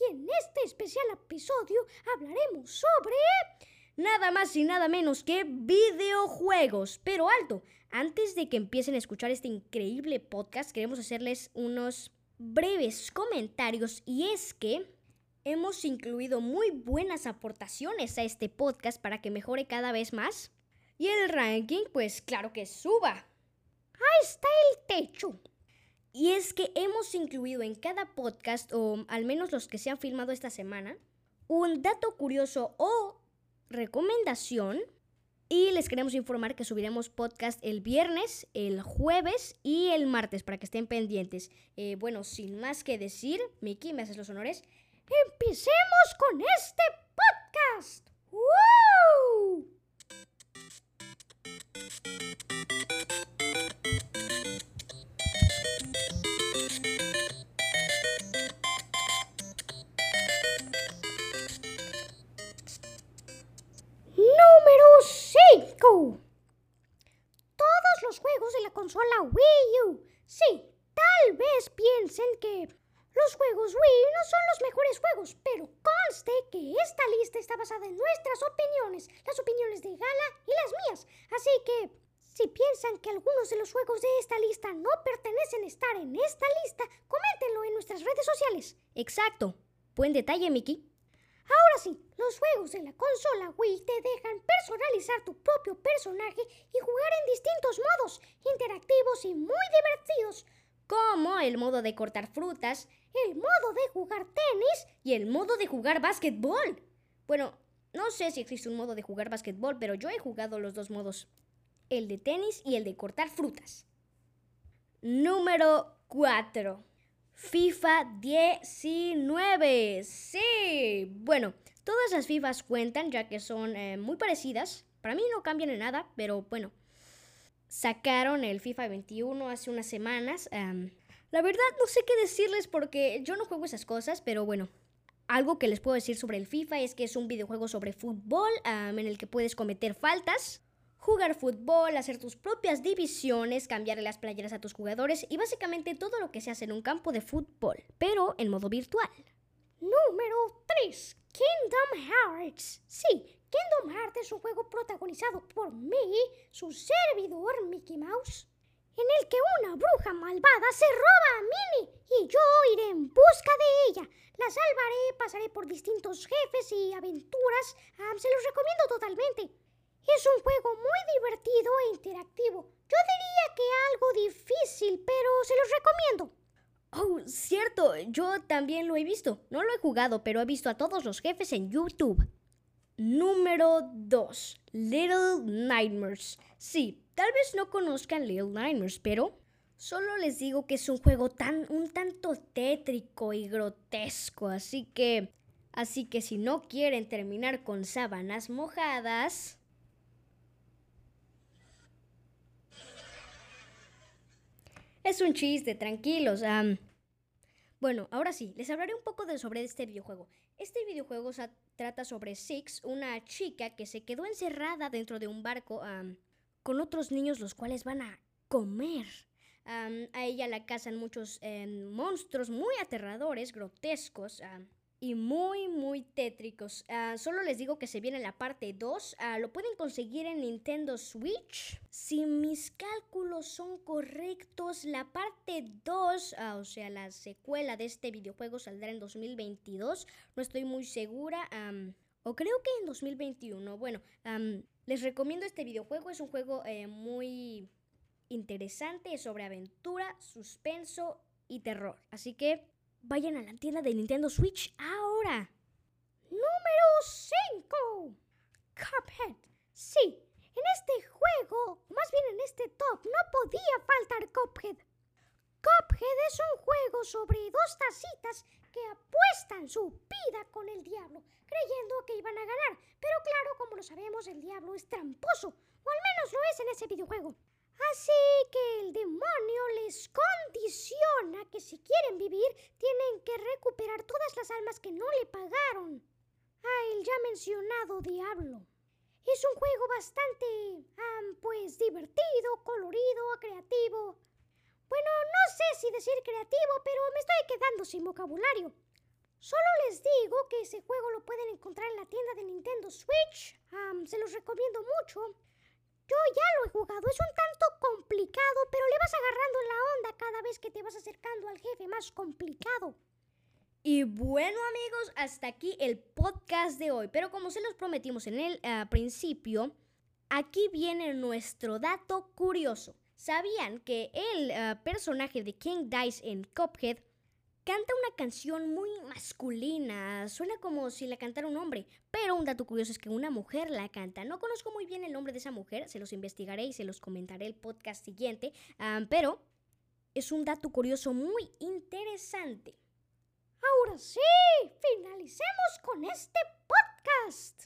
y en este especial episodio hablaremos sobre... Nada más y nada menos que videojuegos. Pero alto, antes de que empiecen a escuchar este increíble podcast, queremos hacerles unos breves comentarios y es que hemos incluido muy buenas aportaciones a este podcast para que mejore cada vez más. Y el ranking, pues claro que suba. Ahí está el techo. Y es que hemos incluido en cada podcast, o al menos los que se han filmado esta semana, un dato curioso o recomendación. Y les queremos informar que subiremos podcast el viernes, el jueves y el martes para que estén pendientes. Eh, bueno, sin más que decir, Miki, ¿me haces los honores? Empecemos con los juegos Wii no son los mejores juegos, pero conste que esta lista está basada en nuestras opiniones, las opiniones de Gala y las mías. Así que, si piensan que algunos de los juegos de esta lista no pertenecen a estar en esta lista, coméntenlo en nuestras redes sociales. Exacto. Buen detalle, Mickey. Ahora sí, los juegos de la consola Wii te dejan personalizar tu propio personaje y jugar en distintos modos, interactivos y muy divertidos, Como el modo de cortar frutas el modo de jugar tenis y el modo de jugar básquetbol. Bueno, no sé si existe un modo de jugar básquetbol, pero yo he jugado los dos modos. El de tenis y el de cortar frutas. Número 4. FIFA 19. Sí. Bueno, todas las FIFAs cuentan ya que son eh, muy parecidas. Para mí no cambian en nada, pero bueno. Sacaron el FIFA 21 hace unas semanas. La verdad no sé qué decirles porque yo no juego esas cosas, pero bueno. Algo que les puedo decir sobre el FIFA es que es un videojuego sobre fútbol en el que puedes cometer faltas, jugar fútbol, hacer tus propias divisiones, cambiarle las playeras a tus jugadores y básicamente todo lo que se hace en un campo de fútbol, pero en modo virtual. Número 3. Kingdom Hearts. Sí, Kingdom Hearts es un juego protagonizado por mí, su servidor Mickey Mouse, en el que una bruja malvada se roba a Minnie y yo iré en busca de ella. La salvaré, pasaré por distintos jefes y aventuras. Ah, se los recomiendo totalmente. Es un juego muy divertido e interactivo. Yo diría que algo difícil, pero se los recomiendo. Oh, cierto, yo también lo he visto. No lo he jugado, pero he visto a todos los jefes en YouTube. Número 2. Little Nightmares. Sí, tal vez no conozcan Little Nightmares, pero solo les digo que es un juego tan un tanto tétrico y grotesco, así que así que si no quieren terminar con sábanas mojadas, Es un chiste, tranquilos. am. Bueno, ahora sí, les hablaré un poco de, sobre este videojuego. Este videojuego trata sobre Six, una chica que se quedó encerrada dentro de un barco con otros niños los cuales van a comer. A ella la cazan muchos em, monstruos muy aterradores, grotescos y muy, muy tétricos. Ah, solo les digo que se viene la parte 2. Ah, lo pueden conseguir en Nintendo Switch. Si mis cálculos son correctos, la parte 2, ah, o sea, la secuela de este videojuego saldrá en 2022. No estoy muy segura. o creo que en 2021. Bueno, les recomiendo este videojuego. Es un juego eh, muy interesante. Es sobre aventura, suspenso y terror. Así que vayan a la tienda de Nintendo Switch ahora. Número 5. Cuphead. Sí, en este juego, más bien en este top, no podía faltar Cuphead. Cuphead es un juego sobre dos tacitas que apuestan su vida con el diablo, creyendo que van a ganar. Pero claro, como lo sabemos, el diablo es tramposo. O al menos lo es en ese videojuego. Así que el demonio les condiciona que si quieren vivir, tienen que recuperar todas las almas que no le pagaron a el ya mencionado diablo. Es un juego bastante, pues, divertido, colorido, creativo. Bueno, no sé si decir creativo, pero me estoy quedando sin vocabulario. Solo les digo que ese juego lo pueden encontrar en la tienda de Nintendo Switch. se los recomiendo mucho. Yo ya lo he jugado, es un tanto complicado, pero le vas agarrando la onda cada vez que te vas acercando al jefe más complicado. Y bueno amigos, hasta aquí el podcast de hoy. Pero como se los prometimos en el ah, principio, aquí viene nuestro dato curioso. ¿Sabían que el ah, personaje de King Dice en Cuphead canta una canción muy masculina? Suena como si la cantara un hombre. Pero un dato curioso es que una mujer la canta. No conozco muy bien el nombre de esa mujer, se los investigaré y se los comentaré el podcast siguiente. Pero es un dato curioso muy interesante. Ahora sí, finalicemos con este podcast.